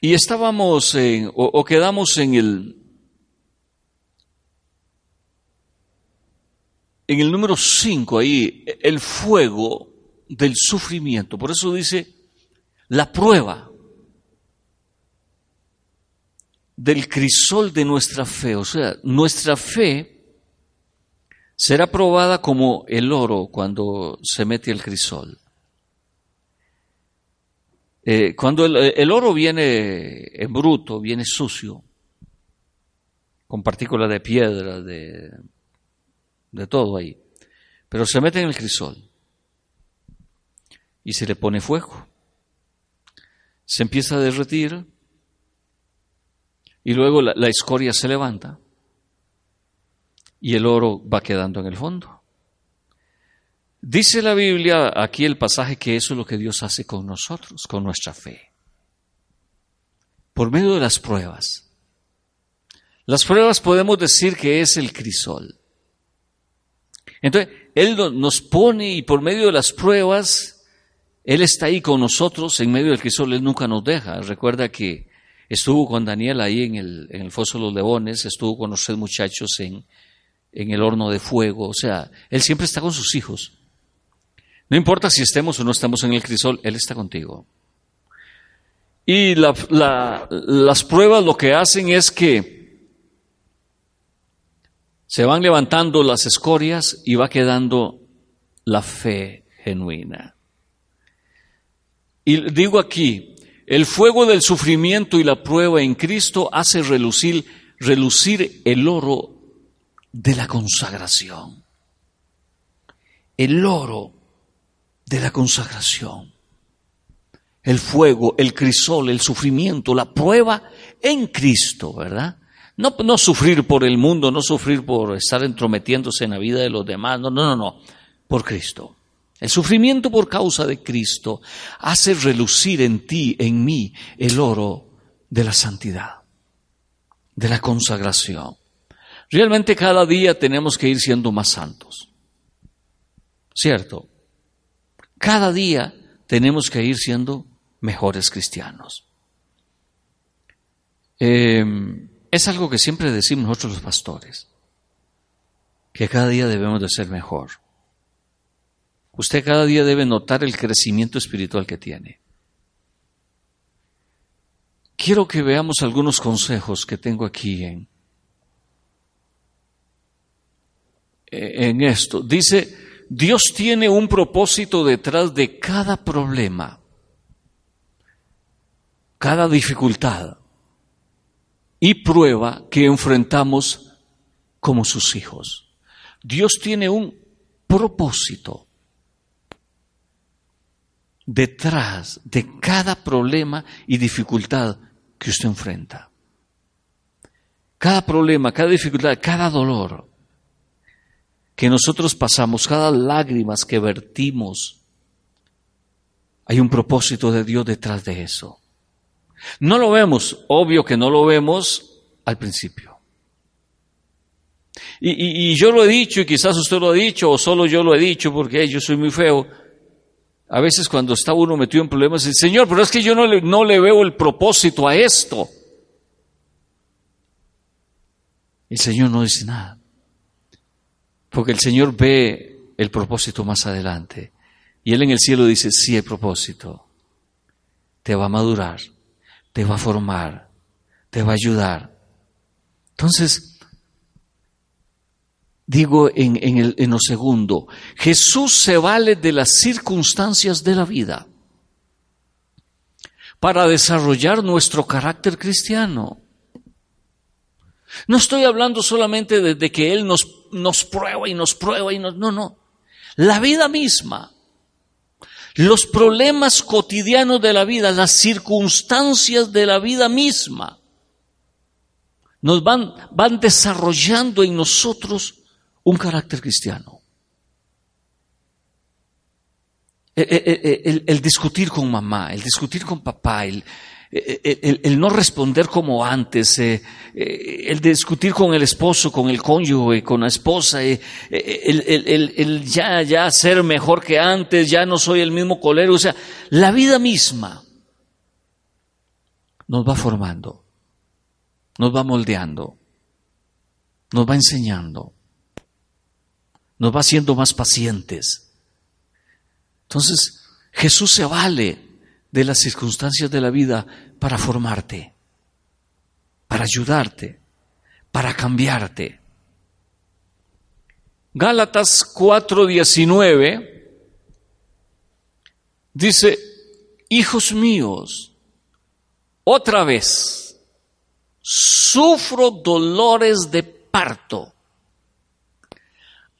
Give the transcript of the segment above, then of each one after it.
Y estábamos en, o, quedamos en el en el número 5 ahí, el fuego del sufrimiento. Por eso dice la prueba del crisol de nuestra fe. O sea, nuestra fe será probada como el oro cuando se mete el crisol. Eh, cuando el, el, oro viene en bruto, viene sucio, con partículas de piedra, de, de todo ahí, pero se mete en el crisol y se le pone fuego. Se empieza a derretir y luego la escoria se levanta y el oro va quedando en el fondo. Dice la Biblia aquí el pasaje que eso es lo que Dios hace con nosotros, con nuestra fe. Por medio de las pruebas. Las pruebas podemos decir que es el crisol. Entonces, Él nos pone y por medio de las pruebas, Él está ahí con nosotros en medio del crisol, Él nunca nos deja. Recuerda que estuvo con Daniel ahí en el, foso de los leones, estuvo con los tres muchachos en, en el horno de fuego, o sea, Él siempre está con sus hijos. No importa si estemos o no estamos en el crisol, Él está contigo. Y la, la, las pruebas lo que hacen es que se van levantando las escorias y va quedando la fe genuina. Y digo aquí, el fuego del sufrimiento y la prueba en Cristo hace relucir el oro de la consagración. El oro de la consagración. El fuego, el crisol, el sufrimiento, la prueba en Cristo, ¿verdad? No, no sufrir por el mundo, no sufrir por estar entrometiéndose en la vida de los demás, no, no, no, no, por Cristo. El sufrimiento por causa de Cristo hace relucir en ti, en mí, el oro de la santidad, de la consagración. Realmente cada día tenemos que ir siendo más santos. ¿Cierto? Cada día tenemos que ir siendo mejores cristianos. Eh, es algo que siempre decimos nosotros los pastores, que cada día debemos de ser mejor. Usted cada día debe notar el crecimiento espiritual que tiene. Quiero que veamos algunos consejos que tengo aquí en, en esto. Dice, Dios tiene un propósito detrás de cada problema, cada dificultad y prueba que enfrentamos como sus hijos. Dios tiene un propósito detrás de cada problema y dificultad que usted enfrenta. Cada problema, cada dificultad, cada dolor que nosotros pasamos, cada lágrimas que vertimos, hay un propósito de Dios detrás de eso. No lo vemos, obvio que no lo vemos al principio. Y, yo lo he dicho, y quizás usted lo ha dicho, o solo yo lo he dicho porque yo soy muy feo. A veces cuando está uno metido en problemas, dice, Señor, pero es que yo no le, no le veo el propósito a esto. El Señor no dice nada. Porque el Señor ve el propósito más adelante. Y Él en el cielo dice, sí hay propósito. Te va a madurar, te va a formar, te va a ayudar. Entonces, digo en, en, el, en lo segundo, Jesús se vale de las circunstancias de la vida para desarrollar nuestro carácter cristiano. No estoy hablando solamente de, de que Él nos, nos, prueba y nos prueba y nos... No, no. La vida misma. Los problemas cotidianos de la vida, las circunstancias de la vida misma, nos van, van desarrollando en nosotros un carácter cristiano. El, discutir con mamá, el discutir con papá, el, el, no responder como antes, eh, eh, el discutir con el esposo, con el cónyuge, con la esposa, eh, el, ya, ya ser mejor que antes, ya no soy el mismo colero, o sea, la vida misma nos va formando, nos va moldeando, nos va enseñando, nos va haciendo más pacientes. Entonces, Jesús se vale de las circunstancias de la vida para formarte, para ayudarte, para cambiarte. Gálatas 4:19 dice, hijos míos, otra vez, sufro dolores de parto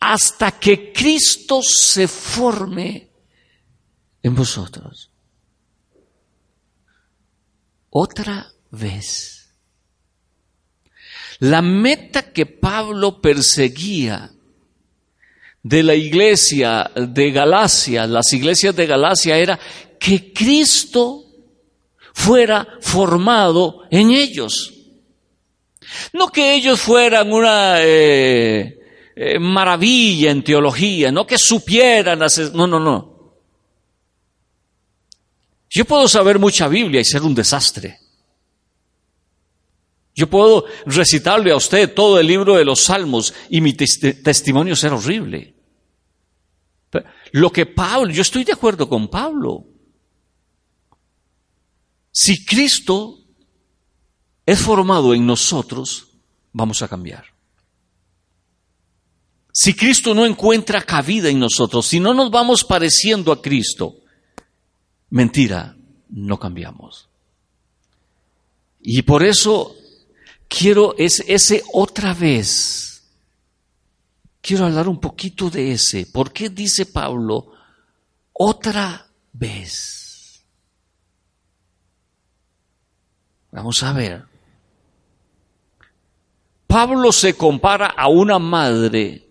hasta que Cristo se forme en vosotros otra vez. La meta que Pablo perseguía de la iglesia de Galacia, las iglesias de Galacia, era que Cristo fuera formado en ellos. No que ellos fueran una eh, eh, maravilla en teología, no que supieran hacer, no, no, no. Yo puedo saber mucha Biblia y ser un desastre. Yo puedo recitarle a usted todo el libro de los Salmos y mi testimonio ser horrible. lo que Pablo, yo estoy de acuerdo con Pablo. Si Cristo es formado en nosotros, vamos a cambiar. Si Cristo no encuentra cabida en nosotros, si no nos vamos pareciendo a Cristo, Mentira, no cambiamos. Y por eso quiero es, ese otra vez. Quiero hablar un poquito de ese. ¿Por qué dice Pablo otra vez? Vamos a ver. Pablo se compara a una madre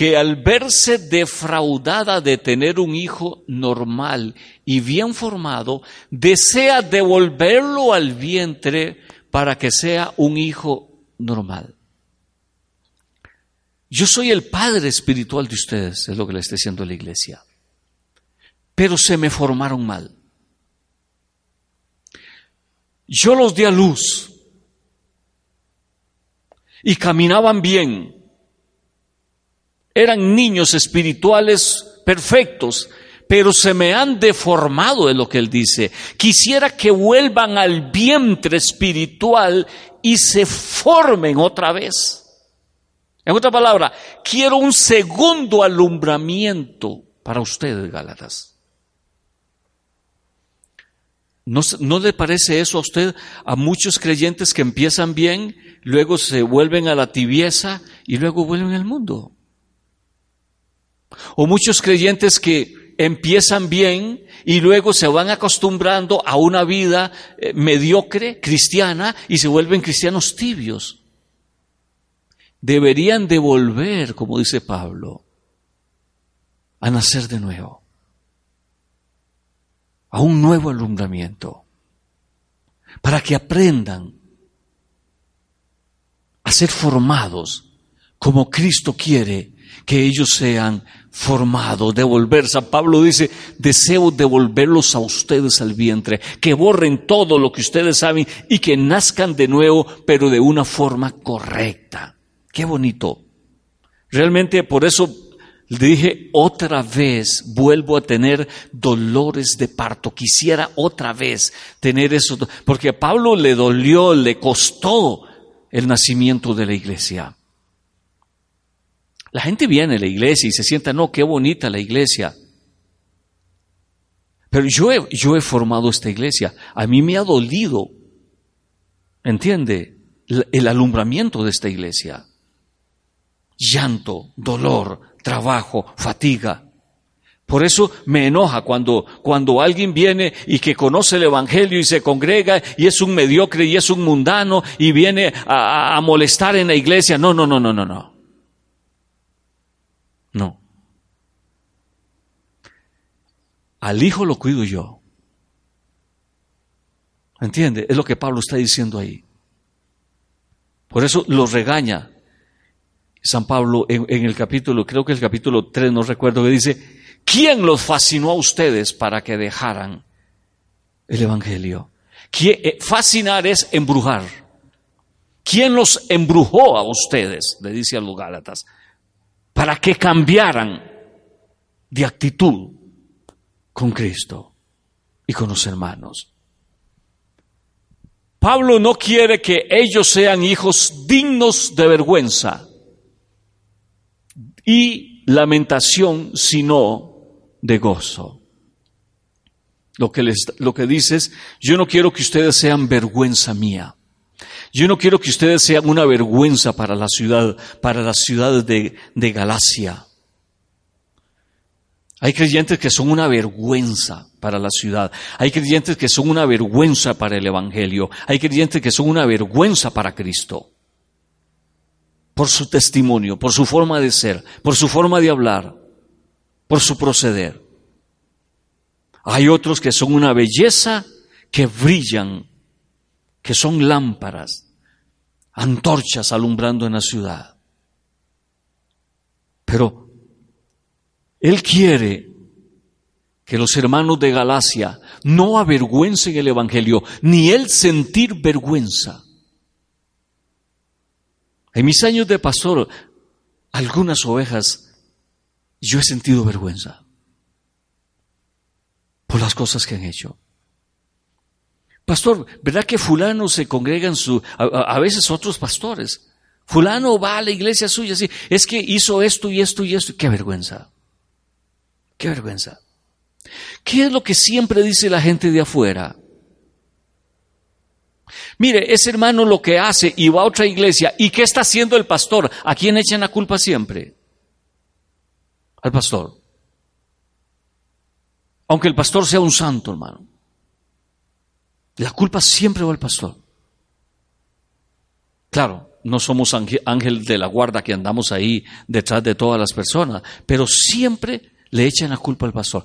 que al verse defraudada de tener un hijo normal y bien formado, desea devolverlo al vientre para que sea un hijo normal. Yo soy el padre espiritual de ustedes, es lo que le está diciendo la iglesia. Pero se me formaron mal. Yo los di a luz y caminaban bien eran niños espirituales perfectos, pero se me han deformado de lo que él dice. Quisiera que vuelvan al vientre espiritual y se formen otra vez. En otra palabra, quiero un segundo alumbramiento para ustedes, Gálatas. ¿No, ¿No, le parece eso a usted a muchos creyentes que empiezan bien, luego se vuelven a la tibieza y luego vuelven al mundo? O muchos creyentes que empiezan bien y luego se van acostumbrando a una vida eh, mediocre, cristiana, y se vuelven cristianos tibios. Deberían devolver, como dice Pablo, a nacer de nuevo, a un nuevo alumbramiento, para que aprendan a ser formados como Cristo quiere que ellos sean formados, devolver. San Pablo dice, deseo devolverlos a ustedes al vientre, que borren todo lo que ustedes saben y que nazcan de nuevo, pero de una forma correcta. Qué bonito. Realmente por eso le dije, otra vez vuelvo a tener dolores de parto. Quisiera otra vez tener eso, porque a Pablo le dolió, le costó el nacimiento de la iglesia. La gente viene a la iglesia y se sienta, no, qué bonita la iglesia. Pero yo he, yo he formado esta iglesia. A mí me ha dolido, ¿entiende? El alumbramiento de esta iglesia. Llanto, dolor, trabajo, fatiga. Por eso me enoja cuando, cuando alguien viene y que conoce el Evangelio y se congrega y es un mediocre y es un mundano y viene a, a molestar en la iglesia. No, no, no, no, no, no. No. Al hijo lo cuido yo. ¿Entiende? Es lo que Pablo está diciendo ahí. Por eso lo regaña San Pablo en, en, el capítulo, creo que el capítulo 3, no recuerdo, que dice, ¿Quién los fascinó a ustedes para que dejaran el Evangelio? Eh, fascinar es embrujar. ¿Quién los embrujó a ustedes? Le dice a los Gálatas, para que cambiaran de actitud con Cristo y con los hermanos. Pablo no quiere que ellos sean hijos dignos de vergüenza y lamentación, sino de gozo. Lo que, les, lo que dice es, yo no quiero que ustedes sean vergüenza mía. Yo no quiero que ustedes sean una vergüenza para la ciudad, para las ciudades de, de Galacia. Hay creyentes que son una vergüenza para la ciudad. Hay creyentes que son una vergüenza para el Evangelio. Hay creyentes que son una vergüenza para Cristo. Por su testimonio, por su forma de ser, por su forma de hablar por su proceder. Hay otros que son una belleza, que brillan, que son lámparas, antorchas alumbrando en la ciudad. Pero Él quiere que los hermanos de Galacia no avergüencen el Evangelio, ni Él sentir vergüenza. En mis años de pastor, algunas ovejas yo he sentido vergüenza por las cosas que han hecho. Pastor, ¿verdad que fulano se congrega en su, a, veces otros pastores? Fulano va a la iglesia suya, así, es que hizo esto y esto y esto. Qué vergüenza. Qué vergüenza. ¿Qué es lo que siempre dice la gente de afuera? Mire, ese hermano lo que hace y va a otra iglesia, ¿y qué está haciendo el pastor? ¿A quién echan la culpa siempre? al pastor. Aunque el pastor sea un santo, hermano. La culpa siempre va al pastor. Claro, no somos ángel de la guarda que andamos ahí detrás de todas las personas, pero siempre le echan la culpa al pastor.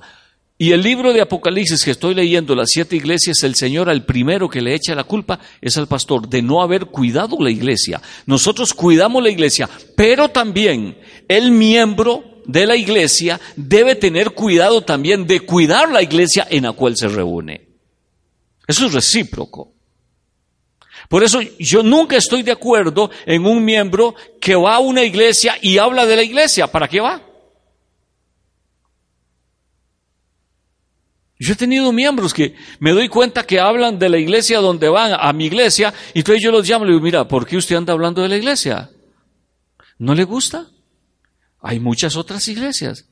Y el libro de Apocalipsis que estoy leyendo, las siete iglesias, el Señor al primero que le echa la culpa es al pastor de no haber cuidado la iglesia. Nosotros cuidamos la iglesia, pero también el miembro de la iglesia debe tener cuidado también de cuidar la iglesia en la cual se reúne. Eso es recíproco. Por eso yo nunca estoy de acuerdo en un miembro que va a una iglesia y habla de la iglesia. ¿Para qué va? Yo he tenido miembros que me doy cuenta que hablan de la iglesia donde van, a mi iglesia, y entonces yo los llamo y digo, mira, ¿por qué usted anda hablando de la iglesia? ¿No le gusta? Hay muchas otras iglesias.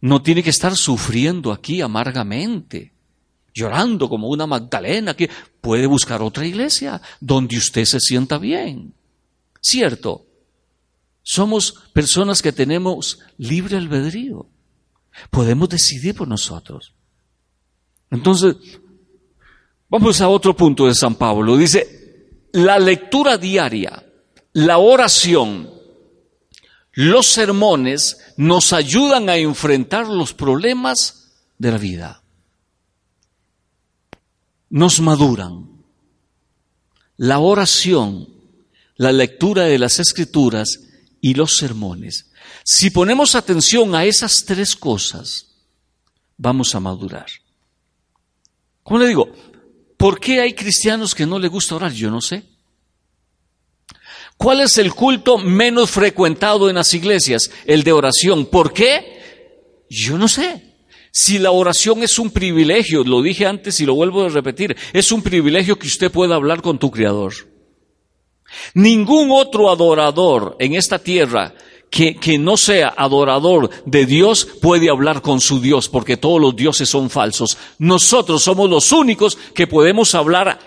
No tiene que estar sufriendo aquí amargamente, llorando como una Magdalena, que puede buscar otra iglesia donde usted se sienta bien. Cierto, somos personas que tenemos libre albedrío. Podemos decidir por nosotros. Entonces, vamos a otro punto de San Pablo. Dice, la lectura diaria, la oración, los sermones nos ayudan a enfrentar los problemas de la vida. Nos maduran. La oración, la lectura de las escrituras y los sermones. Si ponemos atención a esas tres cosas, vamos a madurar. ¿Cómo le digo? ¿Por qué hay cristianos que no les gusta orar? Yo no sé. ¿Cuál es el culto menos frecuentado en las iglesias? El de oración. ¿Por qué? Yo no sé. Si la oración es un privilegio, lo dije antes y lo vuelvo a repetir, es un privilegio que usted pueda hablar con tu Creador. Ningún otro adorador en esta tierra que, que, no sea adorador de Dios puede hablar con su Dios, porque todos los dioses son falsos. Nosotros somos los únicos que podemos hablar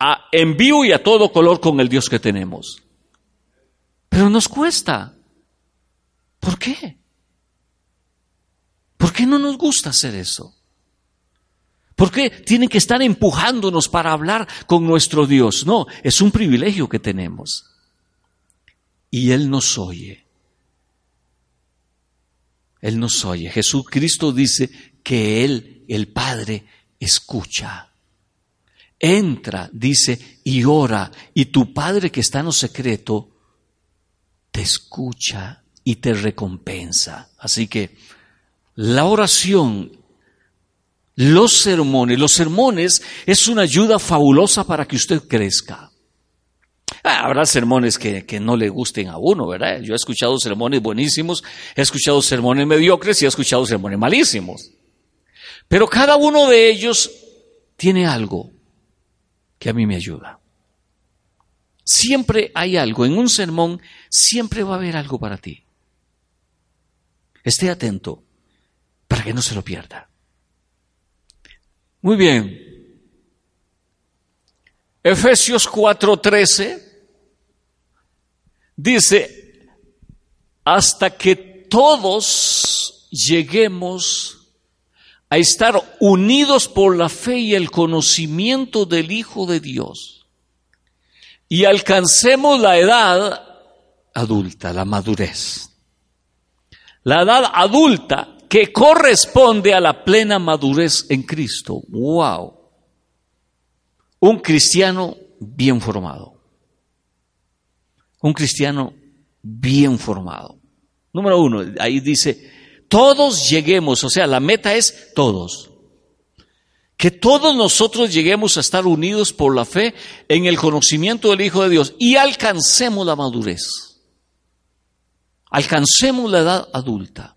a, en vivo y a todo color con el Dios que tenemos. Pero nos cuesta. ¿Por qué? ¿Por qué no nos gusta hacer eso? ¿Por qué tienen que estar empujándonos para hablar con nuestro Dios? No, es un privilegio que tenemos. Y Él nos oye. Él nos oye. Jesucristo dice que Él, el Padre, escucha. Entra, dice, y ora, y tu Padre que está en lo secreto, te escucha y te recompensa. Así que la oración los sermones. Los sermones es una ayuda fabulosa para que usted crezca. Ah, habrá sermones que, que, no le gusten a uno, ¿verdad? Yo he escuchado sermones buenísimos, he escuchado sermones mediocres y he escuchado sermones malísimos. Pero cada uno de ellos tiene algo que a mí me ayuda. Siempre hay algo, en un sermón siempre va a haber algo para ti. Esté atento para que no se lo pierda. Muy bien. Efesios 4:13 dice, hasta que todos lleguemos a estar unidos por la fe y el conocimiento del Hijo de Dios y alcancemos la edad adulta, la madurez. La edad adulta que corresponde a la plena madurez en Cristo. ¡Wow! Un cristiano bien formado. Un cristiano bien formado. Número uno, ahí dice, todos lleguemos, o sea, la meta es todos. Que todos nosotros lleguemos a estar unidos por la fe en el conocimiento del Hijo de Dios y alcancemos la madurez. Alcancemos la edad adulta.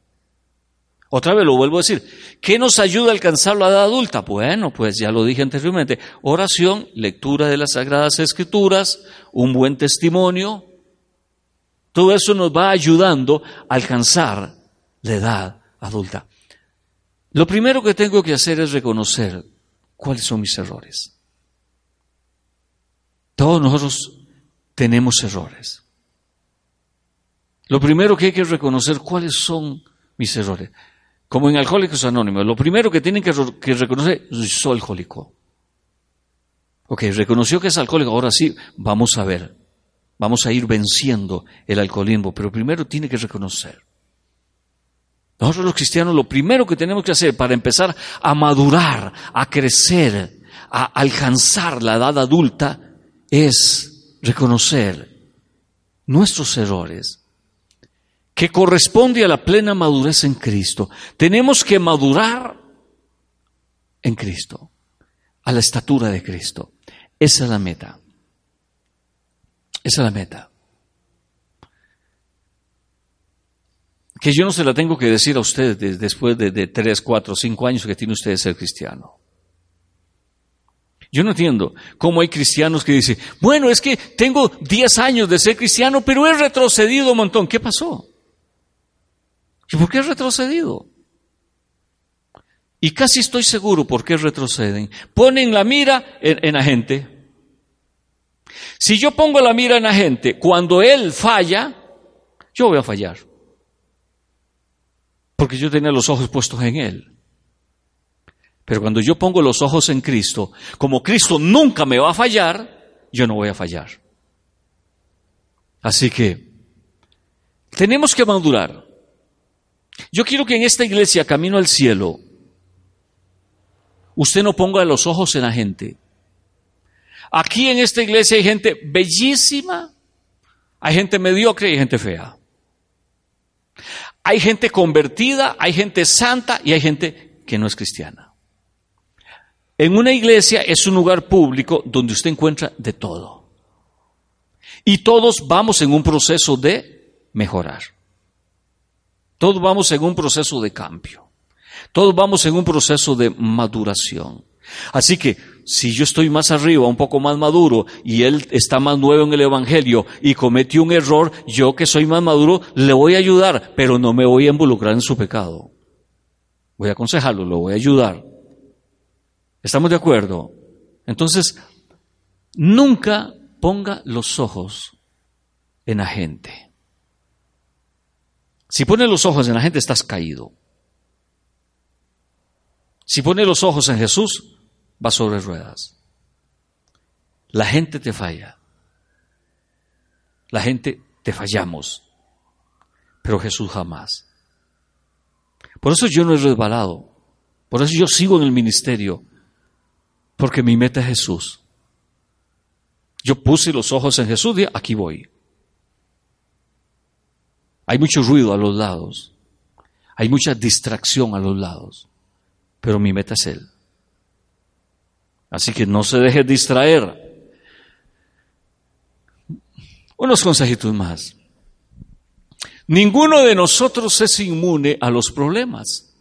Otra vez lo vuelvo a decir. ¿Qué nos ayuda a alcanzar la edad adulta? Bueno, pues ya lo dije anteriormente. Oración, lectura de las Sagradas Escrituras, un buen testimonio. Todo eso nos va ayudando a alcanzar la edad adulta. Lo primero que tengo que hacer es reconocer cuáles son mis errores. Todos nosotros tenemos errores. Lo primero que hay que reconocer cuáles son mis errores. Como en Alcohólicos Anónimos, lo primero que tienen que, reconocer, soy alcohólico. Ok, reconoció que es alcohólico, ahora sí, vamos a ver, vamos a ir venciendo el alcoholismo, pero primero tiene que reconocer. Nosotros los cristianos lo primero que tenemos que hacer para empezar a madurar, a crecer, a alcanzar la edad adulta, es reconocer nuestros errores que corresponde a la plena madurez en Cristo. Tenemos que madurar en Cristo, a la estatura de Cristo. Esa es la meta. Esa es la meta. Que yo no se la tengo que decir a ustedes después de, de tres, cuatro, cinco años que tiene usted de ser cristiano. Yo no entiendo cómo hay cristianos que dicen, bueno, es que tengo diez años de ser cristiano, pero he retrocedido un montón. ¿Qué pasó? ¿Y por qué retrocedido? Y casi estoy seguro por qué retroceden. Ponen la mira en, la gente. Si yo pongo la mira en la gente, cuando él falla, yo voy a fallar. Porque yo tenía los ojos puestos en él. Pero cuando yo pongo los ojos en Cristo, como Cristo nunca me va a fallar, yo no voy a fallar. Así que tenemos que madurar. Yo quiero que en esta iglesia, camino al cielo, usted no ponga los ojos en la gente. Aquí en esta iglesia hay gente bellísima, hay gente mediocre y hay gente fea. Hay gente convertida, hay gente santa y hay gente que no es cristiana. En una iglesia es un lugar público donde usted encuentra de todo. Y todos vamos en un proceso de mejorar. Todos vamos en un proceso de cambio. Todos vamos en un proceso de maduración. Así que si yo estoy más arriba, un poco más maduro, y él está más nuevo en el Evangelio y cometió un error, yo que soy más maduro, le voy a ayudar, pero no me voy a involucrar en su pecado. Voy a aconsejarlo, lo voy a ayudar. ¿Estamos de acuerdo? Entonces, nunca ponga los ojos en la gente. Si pones los ojos en la gente, estás caído. Si pone los ojos en Jesús, va sobre ruedas. La gente te falla. La gente te fallamos. Pero Jesús jamás. Por eso yo no he resbalado. Por eso yo sigo en el ministerio. Porque mi meta es Jesús. Yo puse los ojos en Jesús y aquí voy. Hay mucho ruido a los lados. Hay mucha distracción a los lados. Pero mi meta es Él. Así que no se deje distraer. Unos consejitos más. Ninguno de nosotros es inmune a los problemas.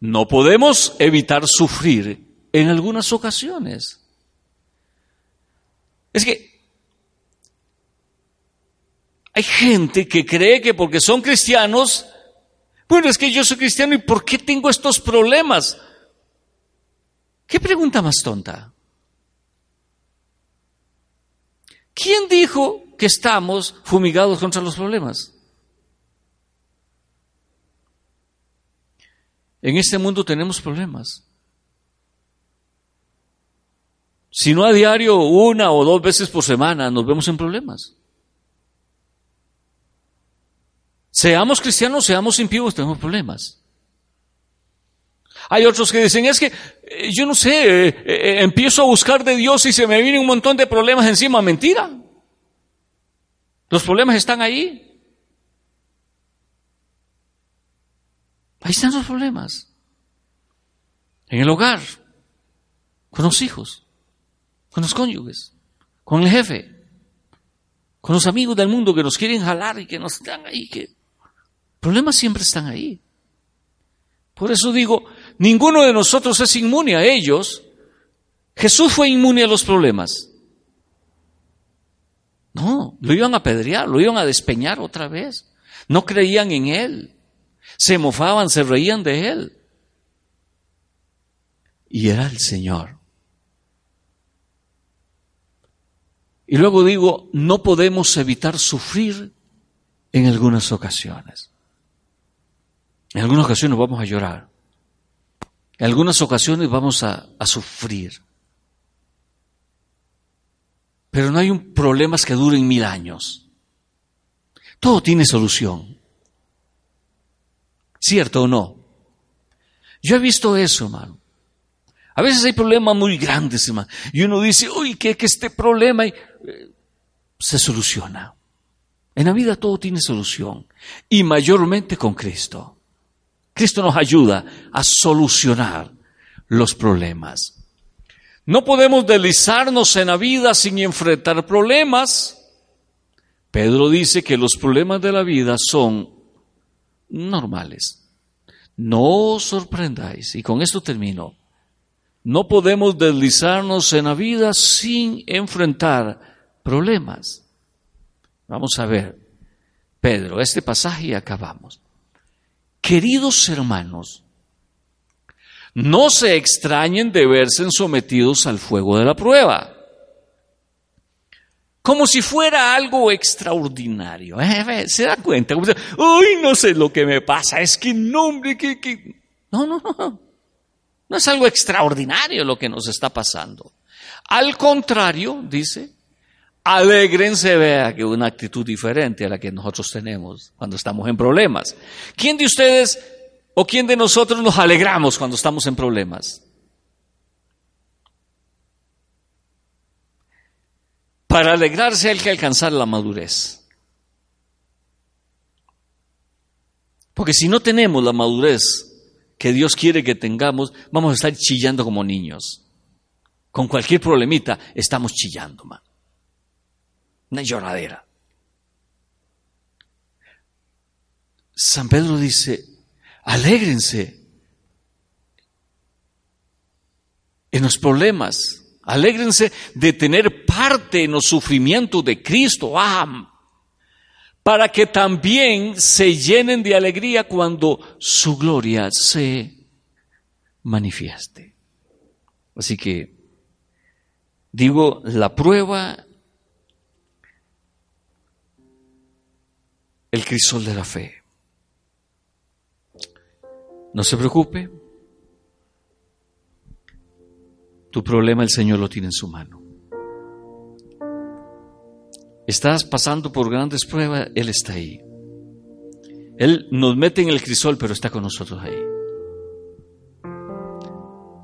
No podemos evitar sufrir en algunas ocasiones. Es que hay gente que cree que porque son cristianos, bueno, es que yo soy cristiano y ¿por qué tengo estos problemas? ¿Qué pregunta más tonta? ¿Quién dijo que estamos fumigados contra los problemas? En este mundo tenemos problemas. Si no a diario, una o dos veces por semana, nos vemos en problemas. Seamos cristianos, seamos impíos, tenemos problemas. Hay otros que dicen, es que eh, yo no sé, eh, eh, empiezo a buscar de Dios y se me viene un montón de problemas encima. Mentira. Los problemas están ahí. Ahí están los problemas. En el hogar, con los hijos con los cónyuges, con el jefe, con los amigos del mundo que nos quieren jalar y que nos están ahí, que problemas siempre están ahí. Por eso digo, ninguno de nosotros es inmune a ellos. Jesús fue inmune a los problemas. No, lo iban a apedrear, lo iban a despeñar otra vez. No creían en Él. Se mofaban, se reían de Él. Y era el Señor. Y luego digo, no podemos evitar sufrir en algunas ocasiones. En algunas ocasiones vamos a llorar. En algunas ocasiones vamos a, sufrir. Pero no hay un problemas que duren mil años. Todo tiene solución. ¿Cierto o no? Yo he visto eso, hermano. A veces hay problemas muy grandes, hermano. Y uno dice, uy, que, que este problema eh, se soluciona. En la vida todo tiene solución. Y mayormente con Cristo. Cristo nos ayuda a solucionar los problemas. No podemos deslizarnos en la vida sin enfrentar problemas. Pedro dice que los problemas de la vida son normales. No os sorprendáis. Y con esto termino no podemos deslizarnos en la vida sin enfrentar problemas. Vamos a ver, Pedro, este pasaje y acabamos. Queridos hermanos, no se extrañen de verse sometidos al fuego de la prueba, como si fuera algo extraordinario. ¿eh? ¿Se da cuenta? Uy, no sé lo que me pasa, es que no, que... que... No, no, no. No es algo extraordinario lo que nos está pasando. Al contrario, dice, alegrense, vea que una actitud diferente a la que nosotros tenemos cuando estamos en problemas. ¿Quién de ustedes o quién de nosotros nos alegramos cuando estamos en problemas? Para alegrarse hay que alcanzar la madurez. Porque si no tenemos la madurez que Dios quiere que tengamos, vamos a estar chillando como niños. Con cualquier problemita estamos chillando, man. Una lloradera. San Pedro dice, alégrense en los problemas, alégrense de tener parte en los sufrimientos de Cristo. Para que también se llenen de alegría cuando su gloria se manifieste. Así que digo, la prueba, el crisol de la fe. No se preocupe, Tu problema el Señor lo tiene en su mano. Estás pasando por grandes pruebas, Él está ahí. Él nos mete en el crisol, pero está con nosotros ahí.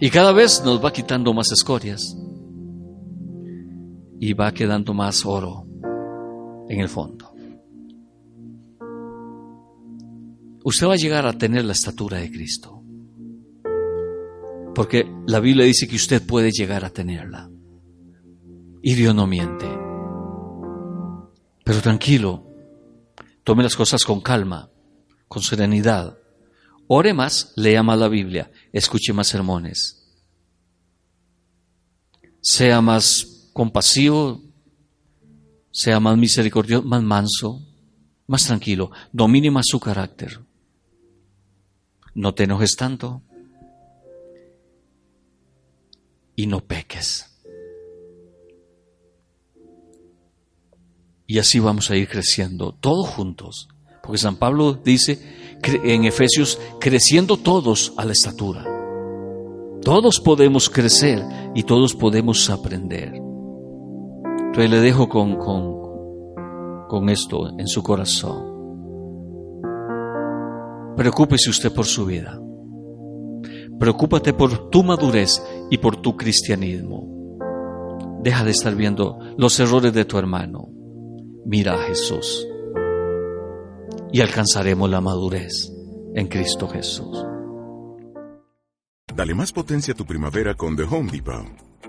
Y cada vez nos va quitando más escorias y va quedando más oro en el fondo. Usted va a llegar a tener la estatura de Cristo. Porque la Biblia dice que usted puede llegar a tenerla. Y Dios no miente. Pero tranquilo, tome las cosas con calma, con serenidad. Ore más, lea más la Biblia, escuche más sermones. Sea más compasivo, sea más misericordioso, más manso, más tranquilo, domine más su carácter. No te enojes tanto y no peques. Y así vamos a ir creciendo, todos juntos. Porque San Pablo dice en Efesios, creciendo todos a la estatura. Todos podemos crecer y todos podemos aprender. Entonces le dejo con, con, con esto en su corazón. Preocúpese usted por su vida. Preocúpate por tu madurez y por tu cristianismo. Deja de estar viendo los errores de tu hermano mira a Jesús y alcanzaremos la madurez en Cristo Jesús. Dale más potencia a tu primavera con The Home Depot.